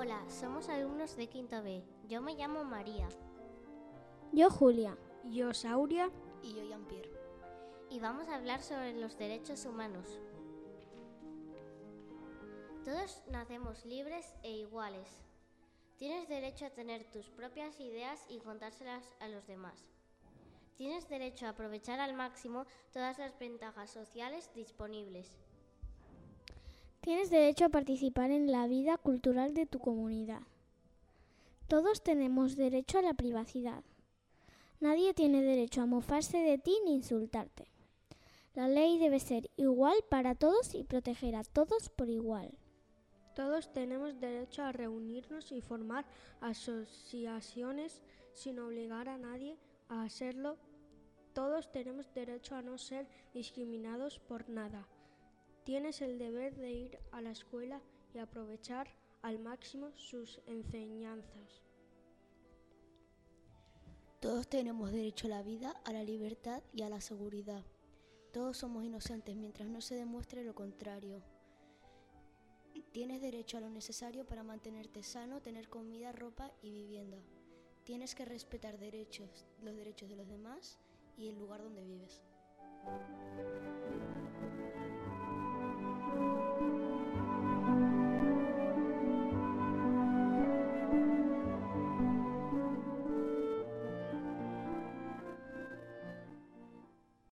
Hola, somos alumnos de Quinto B. Yo me llamo María. Yo Julia. Yo Sauria. Y yo Jean-Pierre. Y vamos a hablar sobre los derechos humanos. Todos nacemos libres e iguales. Tienes derecho a tener tus propias ideas y contárselas a los demás. Tienes derecho a aprovechar al máximo todas las ventajas sociales disponibles. Tienes derecho a participar en la vida cultural de tu comunidad. Todos tenemos derecho a la privacidad. Nadie tiene derecho a mofarse de ti ni insultarte. La ley debe ser igual para todos y proteger a todos por igual. Todos tenemos derecho a reunirnos y formar asociaciones sin obligar a nadie a hacerlo. Todos tenemos derecho a no ser discriminados por nada. Tienes el deber de ir a la escuela y aprovechar al máximo sus enseñanzas. Todos tenemos derecho a la vida, a la libertad y a la seguridad. Todos somos inocentes mientras no se demuestre lo contrario. Tienes derecho a lo necesario para mantenerte sano, tener comida, ropa y vivienda. Tienes que respetar derechos, los derechos de los demás y el lugar donde vives.